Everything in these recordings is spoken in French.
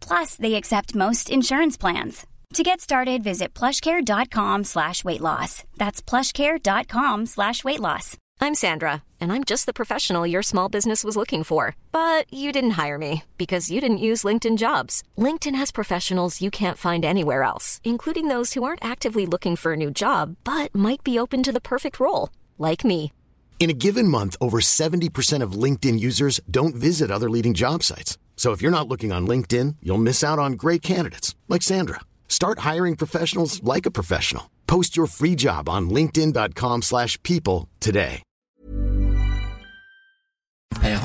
Plus, they accept most insurance plans. To get started, visit plushcare.com slash weight loss. That's plushcare.com slash weight loss. I'm Sandra, and I'm just the professional your small business was looking for. But you didn't hire me because you didn't use LinkedIn jobs. LinkedIn has professionals you can't find anywhere else, including those who aren't actively looking for a new job but might be open to the perfect role, like me. In a given month, over 70% of LinkedIn users don't visit other leading job sites. So if you're not looking on LinkedIn, you'll miss out on great candidates like Sandra. Start hiring professionals like a professional. Post your free job on linkedin.com/people today.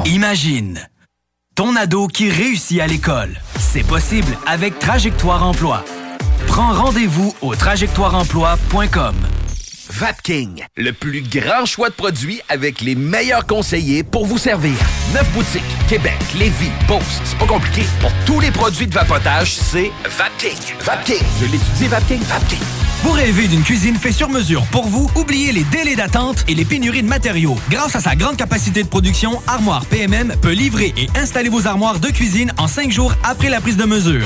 Imagine ton ado qui réussit à l'école. C'est possible avec Trajectoire Emploi. Prends rendez-vous au trajectoireemploi.com. Vapking, le plus grand choix de produits avec les meilleurs conseillers pour vous servir. Neuf boutiques, Québec, Lévis, Beauce, c'est pas compliqué. Pour tous les produits de vapotage, c'est Vapking. Vapking, je l'étudie, Vapking, Vapking. Vous rêvez d'une cuisine faite sur mesure pour vous? Oubliez les délais d'attente et les pénuries de matériaux. Grâce à sa grande capacité de production, Armoire PMM peut livrer et installer vos armoires de cuisine en cinq jours après la prise de mesure.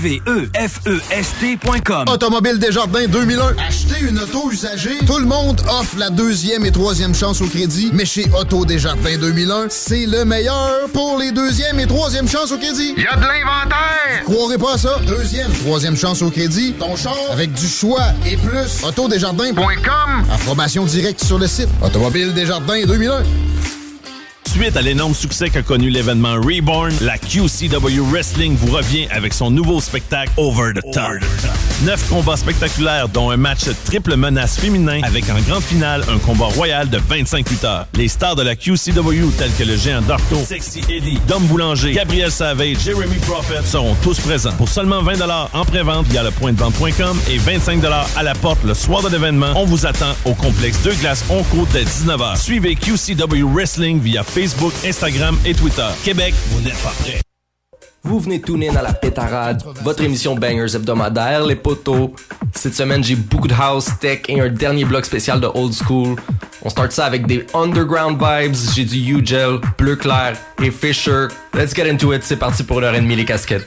K-W-E-F-E-S-T.com. Automobile Desjardins 2001. Acheter une auto usagée. Tout le monde offre la deuxième et troisième chance au crédit. Mais chez Auto Desjardins 2001, c'est le meilleur pour les deuxième et troisième chances au crédit. Il y a de l'inventaire! Croirez pas à ça. Deuxième, troisième chance au crédit. Ton char avec du choix et plus. Autodesjardins.com. Information directe sur le site. Automobile Desjardins 2001. Suite à l'énorme succès qu'a connu l'événement Reborn, la QCW Wrestling vous revient avec son nouveau spectacle Over the Top. Neuf combats spectaculaires, dont un match triple menace féminin avec en grande finale un combat royal de 25 lutteurs. Les stars de la QCW tels que le géant Darko, Sexy Eddie, Dom Boulanger, Gabriel Savage, Jeremy Prophet seront tous présents. Pour seulement 20 en pré-vente via le point de vente.com et 25 à la porte le soir de l'événement, on vous attend au complexe Deux Glaces Onco dès 19h. Suivez QCW Wrestling via Facebook, Instagram et Twitter. Québec, vous n'êtes pas prêts. Vous venez tout dans la pétarade, votre émission Bangers hebdomadaire, les poteaux. Cette semaine, j'ai beaucoup de house, tech et un dernier bloc spécial de old school. On start ça avec des underground vibes. J'ai du U-Gel, Bleu Clair et Fisher. Let's get into it. C'est parti pour l'heure et demie les casquettes.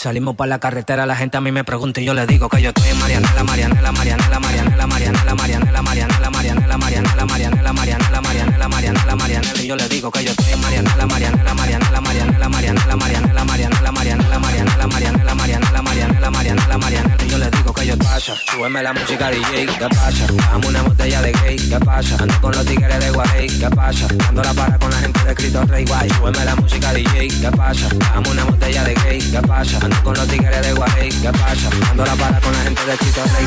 Salimos para la carretera, la gente a mí me pregunta y yo le digo que yo estoy en Marianela, Marianela, Marianela, Marianela, Marianela, Marianela, Marianela, Marianela, Marianela, Marianela, Marianela, Marianela, Marianela, Marianela, y yo le digo que yo estoy en Marianela, Marianela, Marianela, Marianela, Marianela, Marianela, Marianela, pasa, súbeme la música DJ, ¿qué pasa? Dame una botella de gay, ¿qué pasa? Ando con los tigres de Guay, ¿qué pasa? Dando la para con la gente de Cristo Rey Guay, súbeme la música DJ, ¿qué pasa? Dame una botella de gay, ¿qué pasa? con los tigres de Guay, ¿qué pasa? Ando la para con la gente de Chito Rey.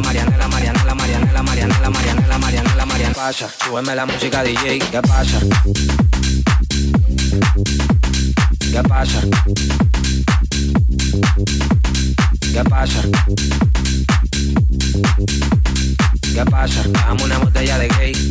Marianela, Marianela, Marianela, Marianela, Marianela, Marianela, Marianela, Marianela. Pasa, súbeme la música DJ, ¿qué pasa? ¿Qué pasa? ¿Qué pasa? ¿Qué pasa? Dame una botella de gay.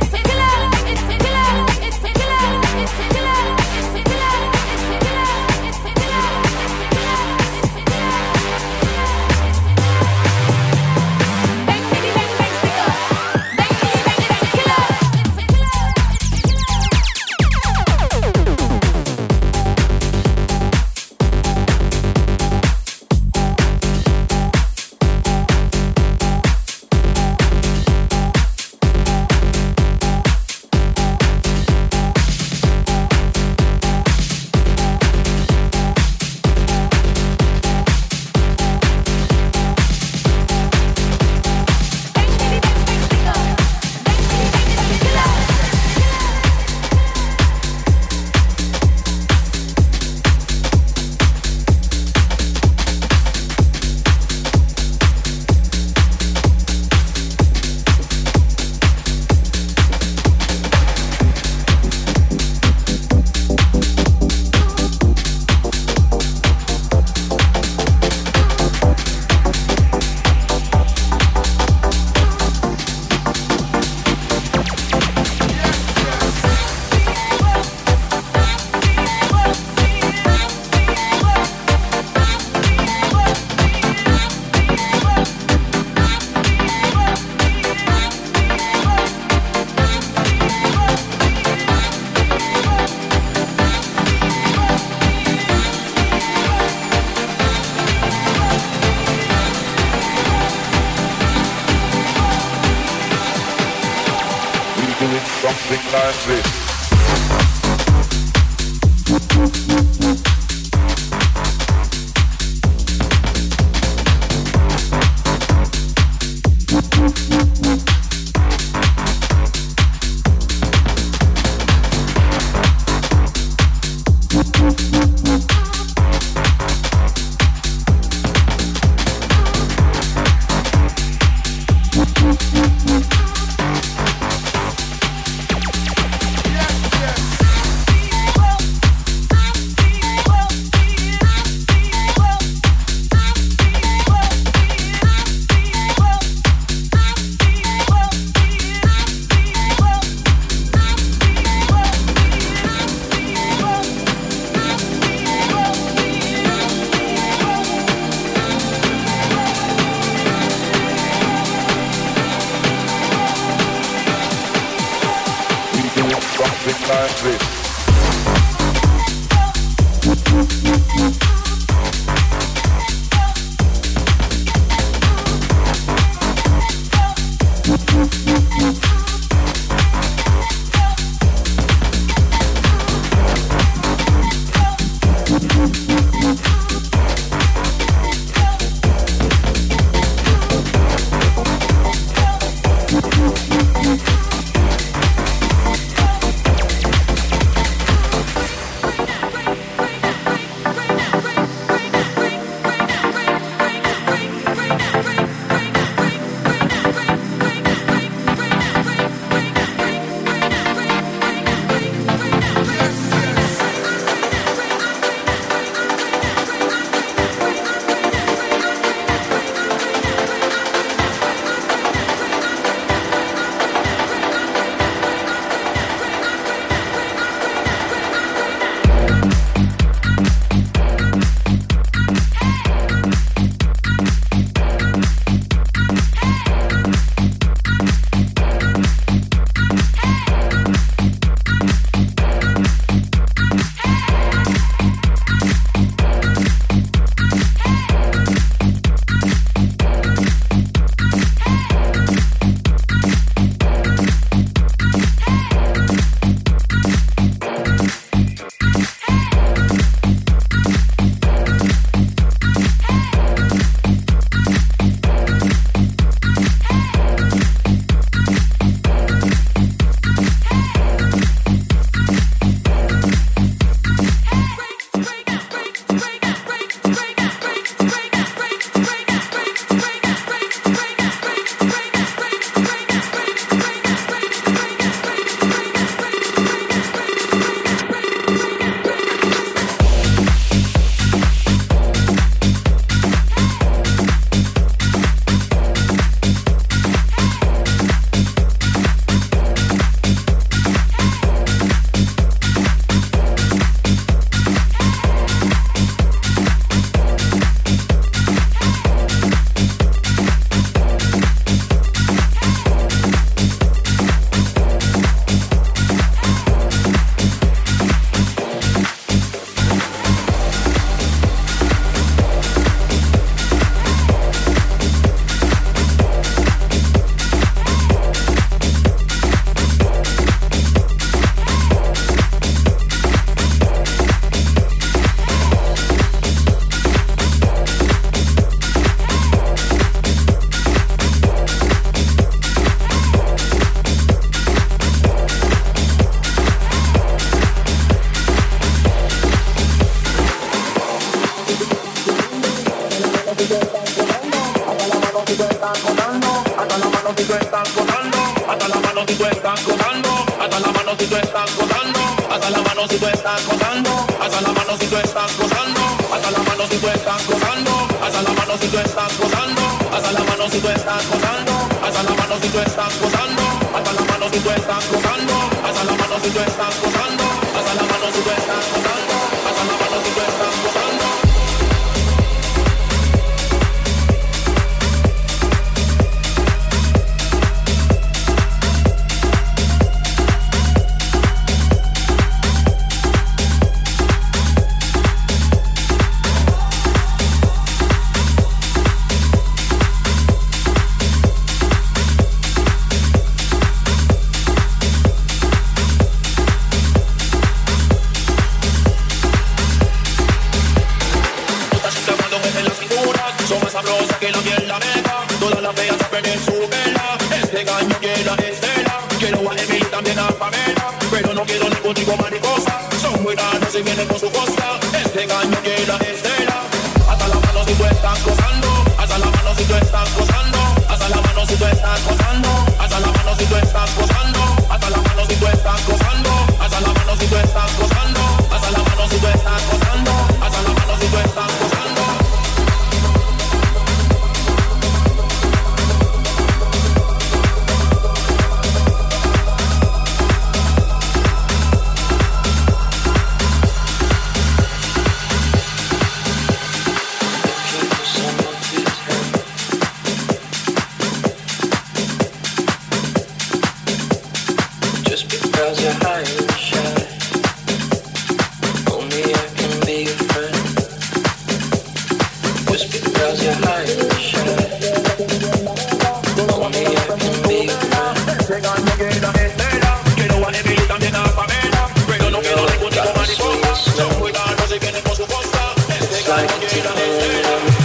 Thursday.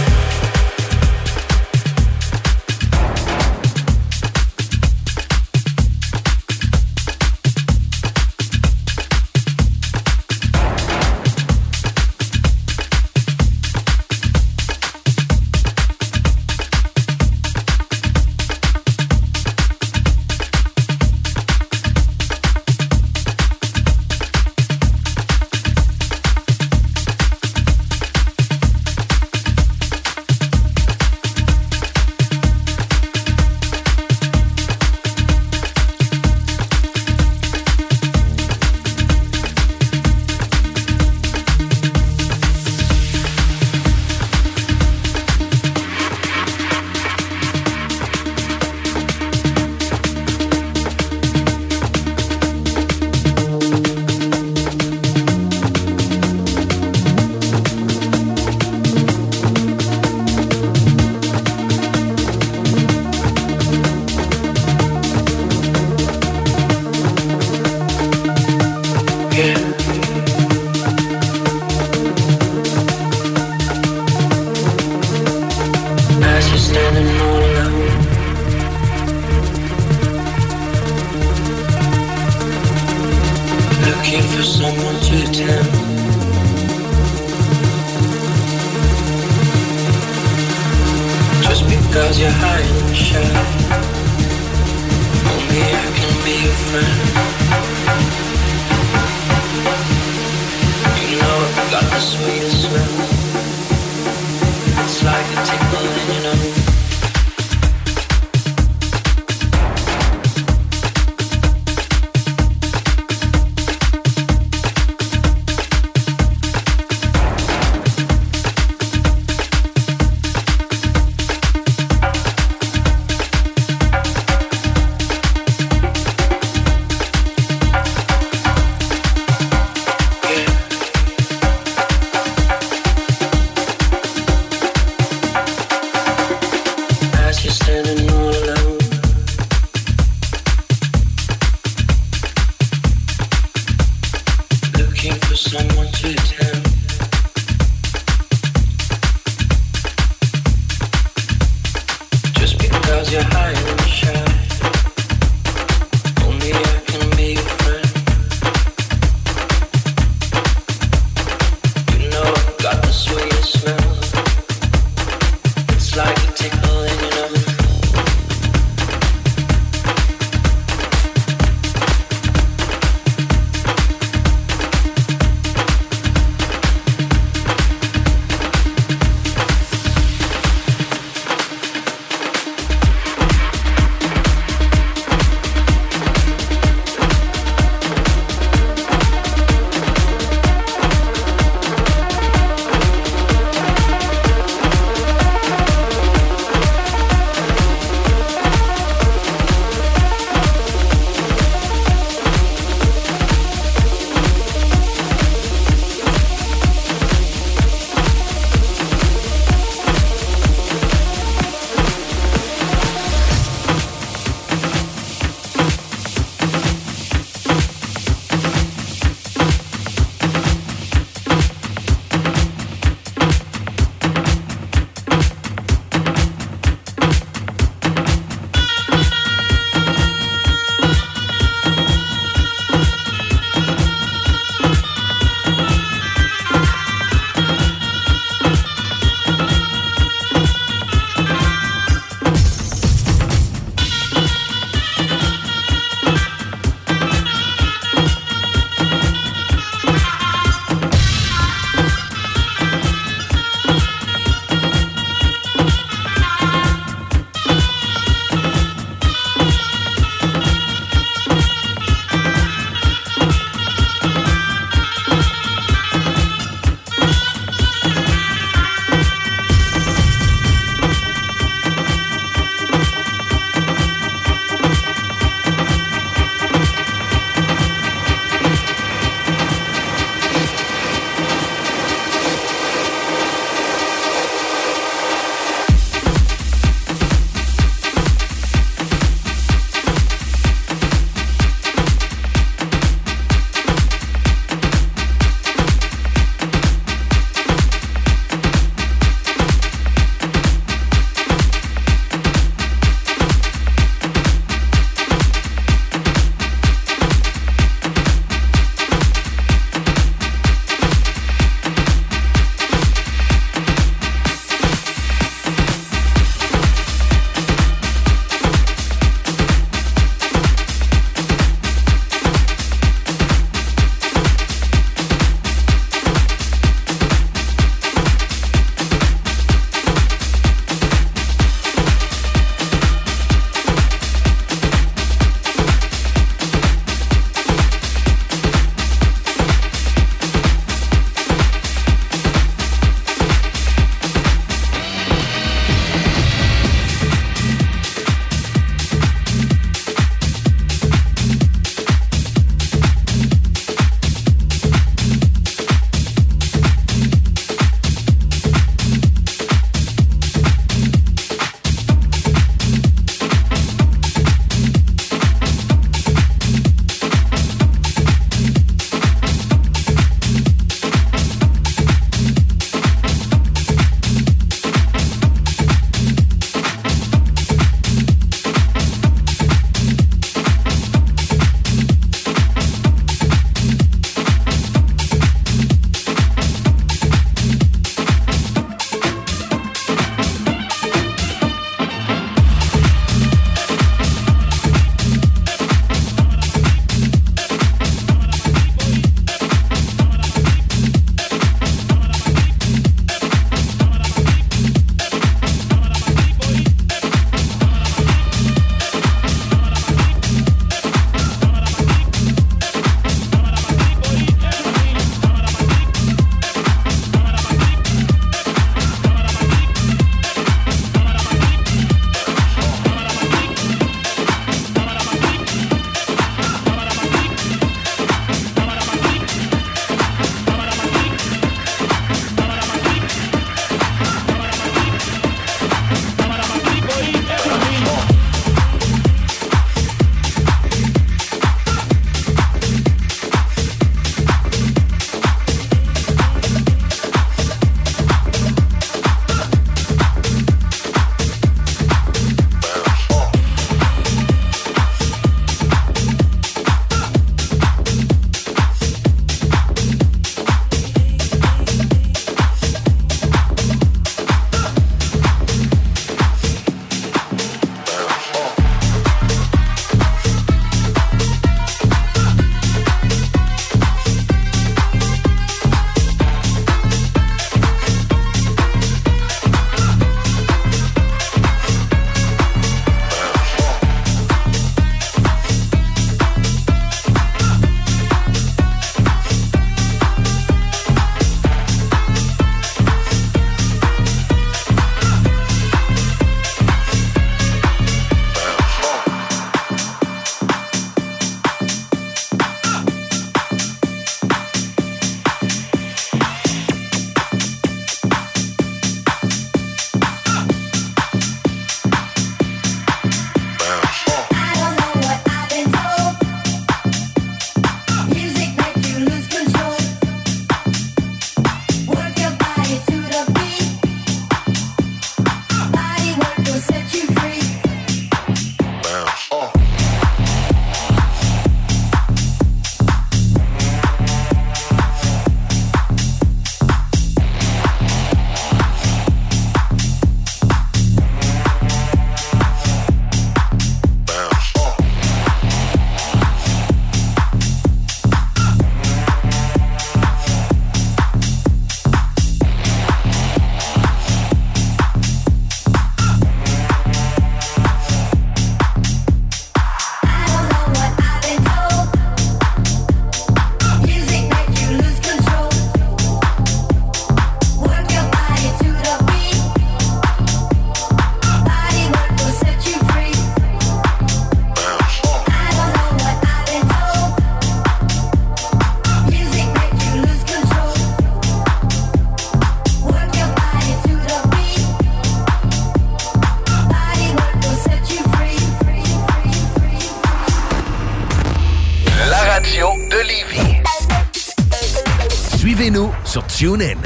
TuneIn.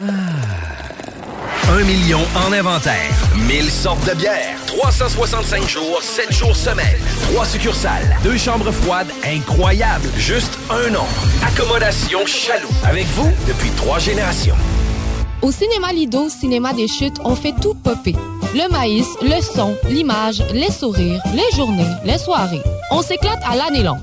Un million en inventaire. 1000 sortes de bières. 365 jours, 7 jours semaine. 3 succursales. Deux chambres froides incroyables. Juste un nom. Accommodation Chaloux. Avec vous depuis trois générations. Au cinéma Lido, cinéma des chutes, on fait tout popper. Le maïs, le son, l'image, les sourires, les journées, les soirées. On s'éclate à l'année longue.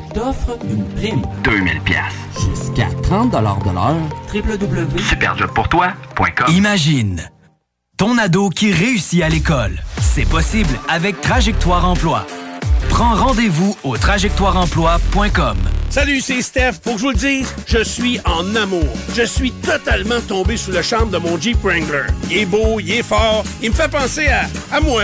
T'offre une prime. 2000 pièces. Jusqu'à 30 de l'heure. www.superjobpourtoi.com Imagine ton ado qui réussit à l'école. C'est possible avec Trajectoire Emploi. Prends rendez-vous au trajectoireemploi.com. Salut, c'est Steph. Faut que je vous le dise, je suis en amour. Je suis totalement tombé sous le charme de mon Jeep Wrangler. Il est beau, il est fort, il me fait penser à, à moi.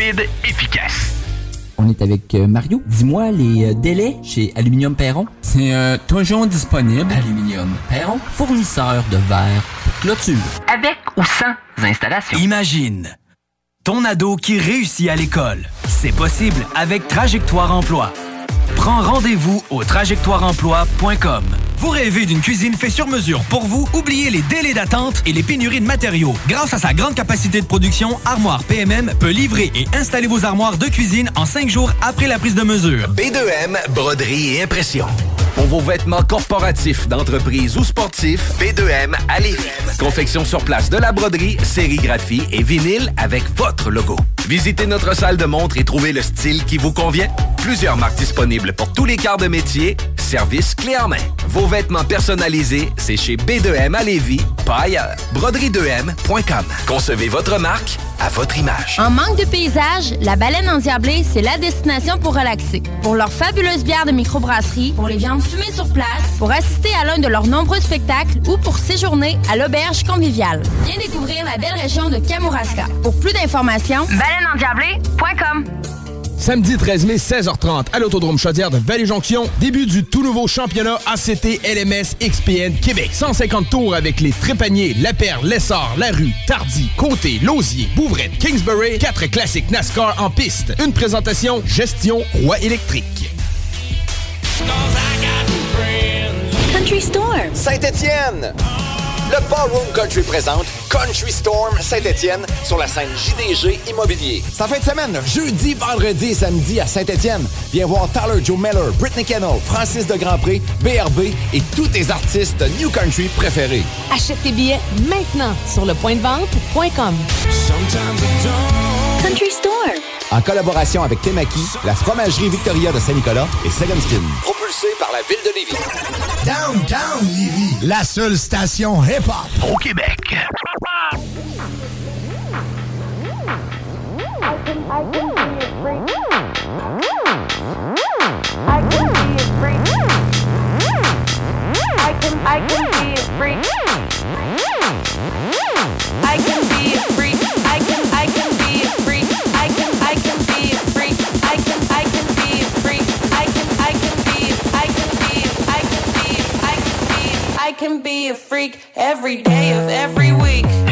Rapide, efficace. On est avec euh, Mario. Dis-moi les euh, délais chez Aluminium Perron. C'est euh, toujours disponible. Aluminium Perron, fournisseur de verre pour clôture. Avec ou sans installation. Imagine ton ado qui réussit à l'école. C'est possible avec Trajectoire Emploi. Prends rendez-vous au trajectoireemploi.com. Vous rêvez d'une cuisine faite sur mesure pour vous? Oubliez les délais d'attente et les pénuries de matériaux. Grâce à sa grande capacité de production, Armoire PMM peut livrer et installer vos armoires de cuisine en cinq jours après la prise de mesure. B2M, broderie et impression. Pour vos vêtements corporatifs, d'entreprise ou sportifs, B2M à Lévis. Confection sur place de la broderie, sérigraphie et vinyle avec votre logo. Visitez notre salle de montre et trouvez le style qui vous convient. Plusieurs marques disponibles pour tous les quarts de métier. Service clé en main. Vos vêtements personnalisés, c'est chez B2M à Lévis, pas ailleurs. Broderie2M.com. Concevez votre marque à votre image. En manque de paysage, la baleine endiablée, c'est la destination pour relaxer. Pour leur fabuleuse bière de microbrasserie, pour les viandes fumées sur place, pour assister à l'un de leurs nombreux spectacles ou pour séjourner à l'auberge conviviale. Viens découvrir la belle région de Kamouraska. Pour plus d'informations, baleineendiablée.com. Samedi 13 mai, 16h30, à l'Autodrome Chaudière de Vallée-Jonction, début du tout nouveau championnat ACT LMS XPN Québec. 150 tours avec les Trépaniers, La Perle, Lessard, La Rue, Tardy, Côté, Lausier, Bouvrette, Kingsbury, quatre classiques NASCAR en piste. Une présentation Gestion Roi électrique. Country Storm. Saint-Étienne. Le Ballroom Country présente Country Storm Saint-Étienne sur la scène JDG Immobilier. C'est en fin de semaine, jeudi, vendredi et samedi à Saint-Étienne. Viens voir Tyler Joe Miller, Britney Kennel, Francis de Grandpré, BRB et tous tes artistes New Country préférés. Achète tes billets maintenant sur le point de vente.com. Country Storm en collaboration avec Temaki, la fromagerie Victoria de Saint-Nicolas et Second Skin. Propulsé par la ville de Lévis. Downtown Lévis, la seule station hip-hop au Québec. I can. I can be a can be a freak every day of every week.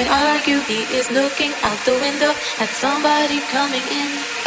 even argue. He is looking out the window at somebody coming in.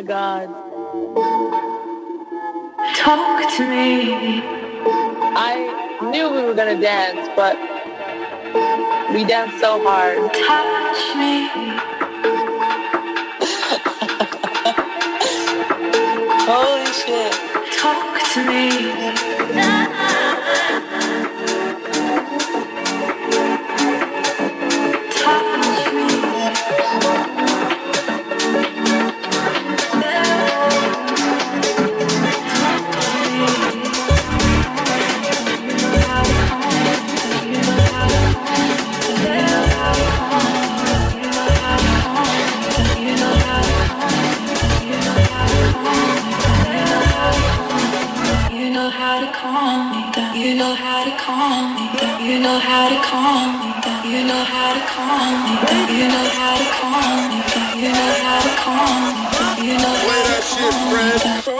My god. Talk to me. I knew we were gonna dance, but we danced so hard. Touch me. Holy shit. Talk to me. Know how to calm me down. You know how to calm me down. You know how to calm me down. You know how to calm me down. You know how to calm me down. You know how to calm me down.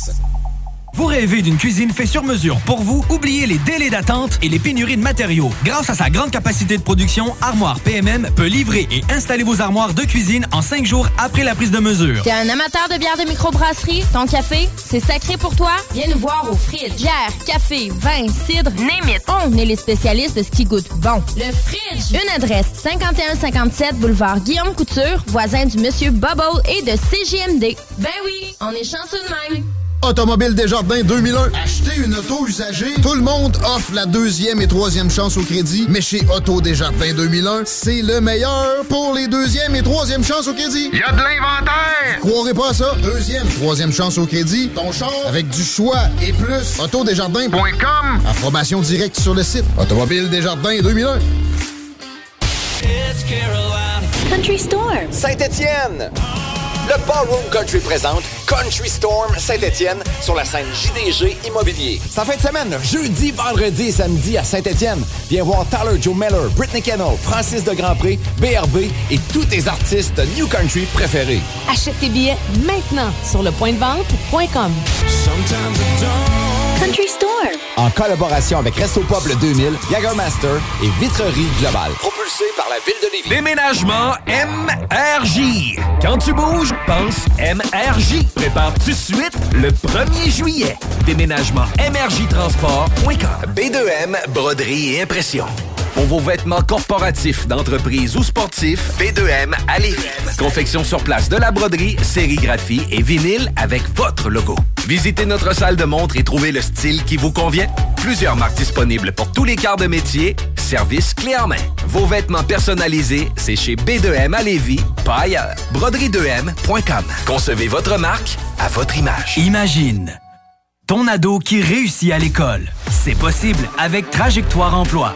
Rêvez d'une cuisine faite sur mesure pour vous? Oubliez les délais d'attente et les pénuries de matériaux. Grâce à sa grande capacité de production, Armoire PMM peut livrer et installer vos armoires de cuisine en cinq jours après la prise de mesure. T'es un amateur de bière de microbrasserie? Ton café, c'est sacré pour toi? Viens nous voir au Fridge. Bière, café, vin, cidre, name. On est les spécialistes de ce qui goûte bon. Le Fridge. Une adresse, 5157 boulevard Guillaume Couture, voisin du Monsieur Bubble et de CJMD. Ben oui, on est chanceux de même. Automobile Desjardins 2001. Acheter une auto usagée. Tout le monde offre la deuxième et troisième chance au crédit. Mais chez Auto Desjardins 2001, c'est le meilleur pour les deuxième et troisième chances au crédit. Il y a de l'inventaire! Croirez pas à ça. Deuxième, troisième chance au crédit. Ton char avec du choix et plus. Autodesjardins.com. Approbation directe sur le site. Automobile Desjardins 2001. Country Storm. Saint-Étienne. Le Ballroom Country présente Country Storm Saint-Étienne sur la scène JDG Immobilier. C'est fin de semaine, jeudi, vendredi et samedi à Saint-Étienne. Viens voir Tyler Joe Miller, Britney Kennel, Francis de Grandpré, BRB et tous tes artistes New Country préférés. Achète tes billets maintenant sur le point de vente.com. Country. En collaboration avec Resto Pop le 2000, Jagermaster et Vitrerie Globale. Propulsé par la ville de Lévis. Déménagement MRJ. Quand tu bouges, pense MRJ. Prépare tout de suite le 1er juillet. Déménagement MRJTransport.com. B2M, broderie et impression. Pour vos vêtements corporatifs, d'entreprise ou sportifs, B2M à Lévis. Confection sur place de la broderie, sérigraphie et vinyle avec votre logo. Visitez notre salle de montre et trouvez le style qui vous convient. Plusieurs marques disponibles pour tous les quarts de métier. Service clé en main. Vos vêtements personnalisés, c'est chez B2M à Lévis, pas ailleurs. Broderie2M.com. Concevez votre marque à votre image. Imagine ton ado qui réussit à l'école. C'est possible avec Trajectoire Emploi.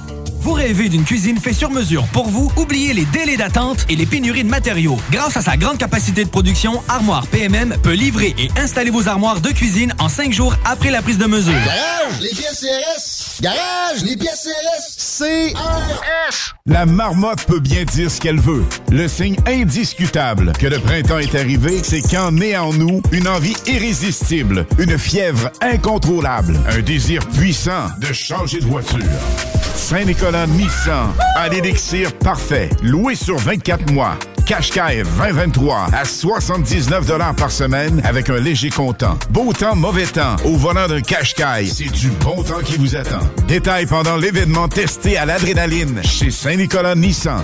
Vous rêvez d'une cuisine faite sur mesure pour vous? Oubliez les délais d'attente et les pénuries de matériaux. Grâce à sa grande capacité de production, Armoire PMM peut livrer et installer vos armoires de cuisine en cinq jours après la prise de mesure. Garage, les pièces CRS. Garage, les pièces CRS. CRS. La marmotte peut bien dire ce qu'elle veut. Le signe indiscutable que le printemps est arrivé, c'est quand naît en nous une envie irrésistible, une fièvre incontrôlable, un désir puissant de changer de voiture. Saint-Nicolas Nissan, à l'élixir parfait, loué sur 24 mois. Qashqai 2023 à 79 par semaine avec un léger comptant. Beau temps, mauvais temps. Au volant d'un Qashqai, c'est du bon temps qui vous attend. Détail pendant l'événement testé à l'adrénaline chez Saint-Nicolas Nissan.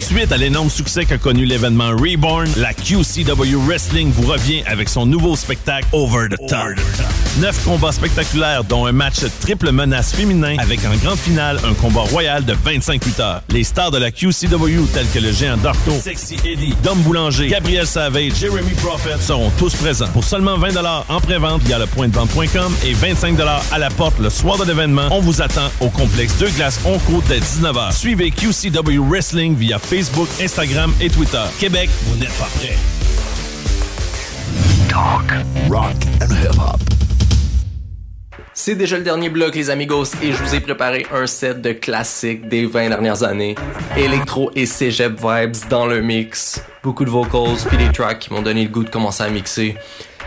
Suite à l'énorme succès qu'a connu l'événement Reborn, la QCW Wrestling vous revient avec son nouveau spectacle Over the Top. Neuf combats spectaculaires, dont un match triple menace féminin avec en grande finale un combat royal de 25 lutteurs. Les stars de la QCW tels que le géant Darko, Sexy Eddie, Dom Boulanger, Gabriel Savage, Jeremy Prophet seront tous présents. Pour seulement 20 en pré-vente via le point de vente.com et 25 à la porte le soir de l'événement, on vous attend au complexe Deux Glaces Onco dès 19h. Suivez QCW Wrestling via Facebook, Instagram et Twitter. Québec, vous n'êtes pas prêts. Talk, rock and hip-hop. C'est déjà le dernier bloc, les amigos, et je vous ai préparé un set de classiques des 20 dernières années. Electro et cégep vibes dans le mix. Beaucoup de vocals, puis des tracks qui m'ont donné le goût de commencer à mixer.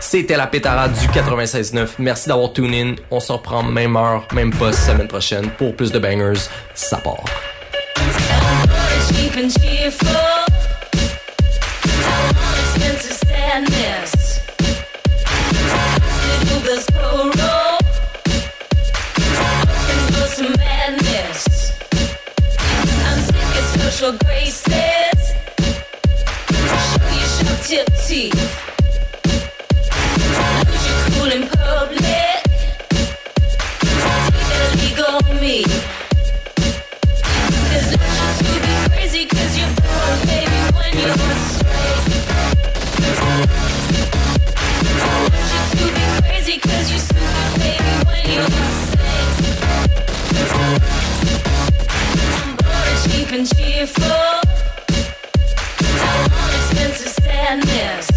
C'était la pétarade du 96.9. Merci d'avoir tune in. On se reprend même heure, même poste semaine prochaine pour plus de bangers. Ça part. And cheerful. Expensive sadness. This roll and go some madness. I'm sick of social graces. Show your sharp tip teeth. Lose your cool in public. Take the legal on me. Cheerful. I want expensive sadness.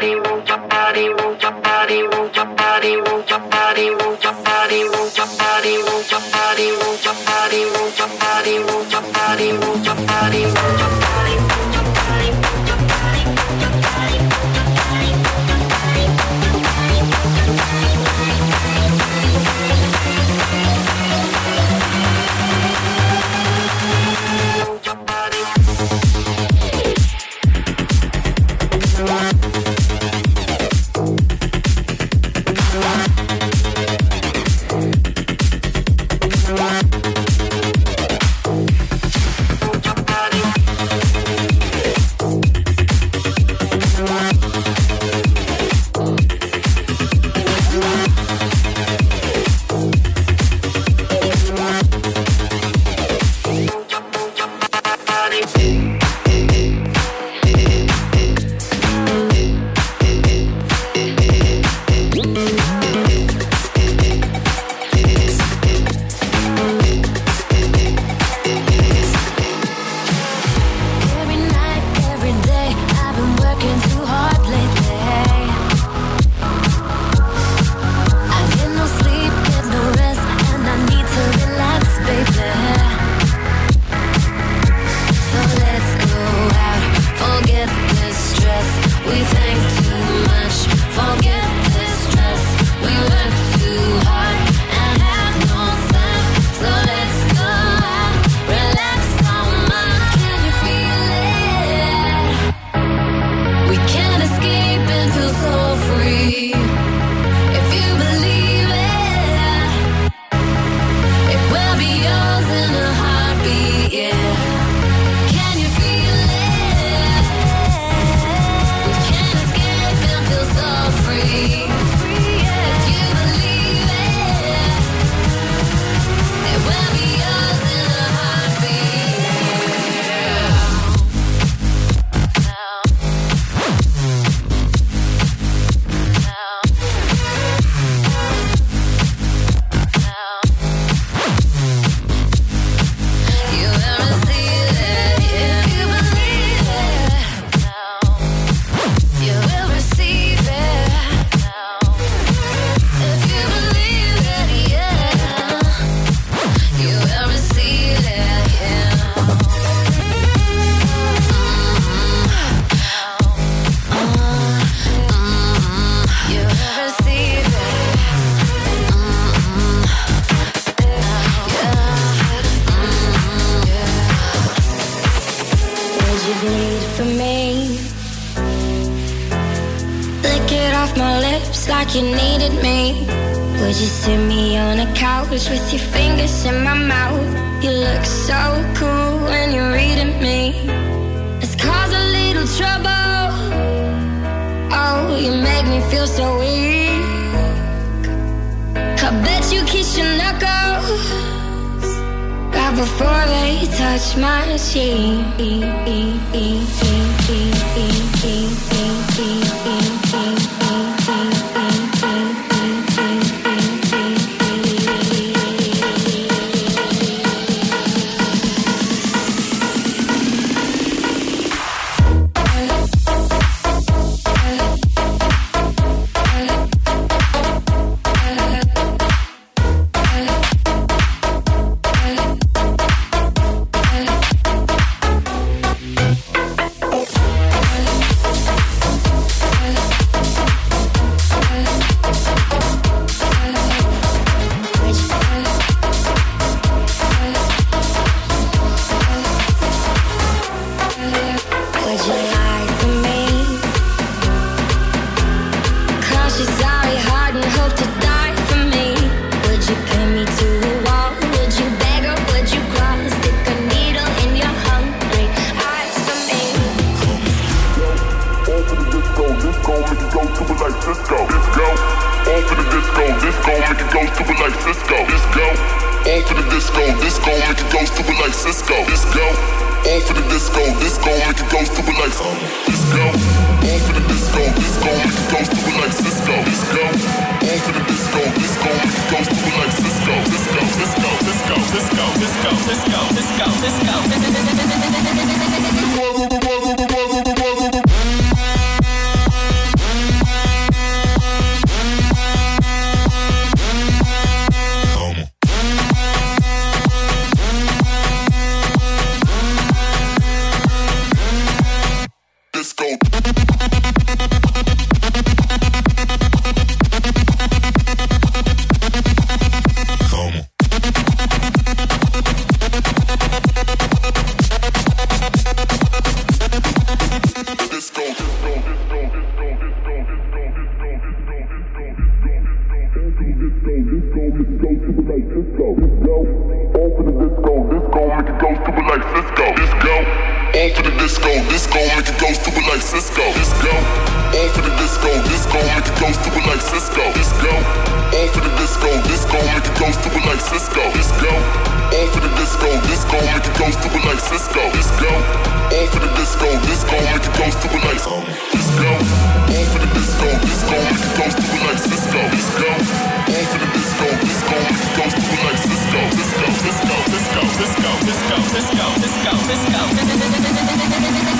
body, won't your body, won't your body, won't your body, won't your body, won't your body, won't your body, won't your body, won't your body, won't your body, won't your body, won't your body, won't your body. Like you needed me. Would you sit me on a couch with your fingers in my mouth? You look so cool when you're reading me. Let's cause a little trouble. Oh, you make me feel so weak. I bet you kiss your knuckles. Right before they touch my cheek. Disco, make it go stupid like Cisco. Disco, off of the disco, disco, make it go stupid like Cisco. Disco, off of the disco, disco, make it go stupid like Cisco. Disco, off of the disco, disco, make it go stupid like Cisco. Disco, off of the disco, disco, make it go stupid like Cisco. Disco, off of the disco, disco, make it go stupid like Cisco. Disco, off of the disco, disco, make it go stupid like Cisco. Cisco, Cisco, Cisco, Cisco, Cisco, Cisco, Cisco, Cisco. Sortez-vous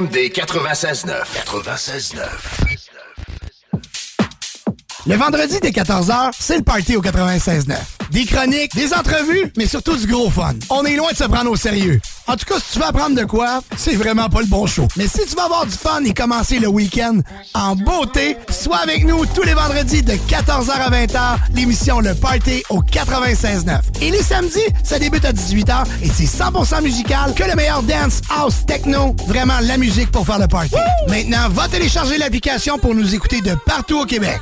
CJMD 96.9. 96.9. Le vendredi dès 14h, c'est le party au 96.9. Des chroniques, des entrevues, mais surtout du gros fun. On est loin de se prendre au sérieux. En tout cas, si tu veux apprendre de quoi, c'est vraiment pas le bon show. Mais si tu veux avoir du fun et commencer le week-end en beauté, sois avec nous tous les vendredis de 14h à 20h, l'émission Le Party au 96.9. Et les samedis, ça débute à 18h et c'est 100% musical que le meilleur dance, house, techno, vraiment la musique pour faire le party. Maintenant, va télécharger l'application pour nous écouter de partout au Québec.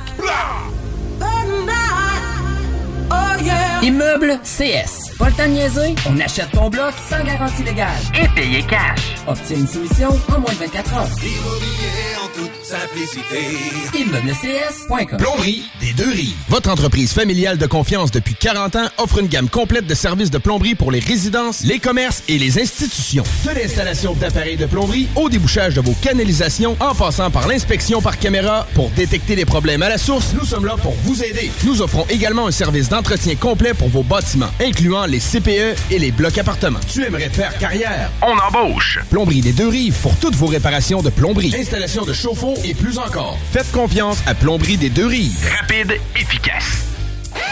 Immeuble CS. Pas le temps de niaiser? On achète ton bloc sans garantie légale. Et payer cash. Obtiens une soumission en moins de 24 heures. Immobilier en toute simplicité. ImmeublesCS.com Plomberie des deux rives. Votre entreprise familiale de confiance depuis 40 ans offre une gamme complète de services de plomberie pour les résidences, les commerces et les institutions. De l'installation d'appareils de plomberie au débouchage de vos canalisations en passant par l'inspection par caméra pour détecter les problèmes à la source, nous sommes là pour vous aider. Nous offrons également un service d'entretien complet pour vos bâtiments, incluant les CPE et les blocs appartements. Tu aimerais faire carrière? On embauche! Plomberie des deux rives pour toutes vos réparations de plomberie, installation de chauffe-eau et plus encore. Faites confiance à Plomberie des deux rives. Rapide, efficace.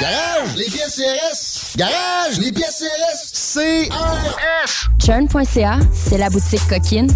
Garage, les pièces CRS. Garage, les pièces CRS. CRS. Churn.ca, c'est la boutique coquine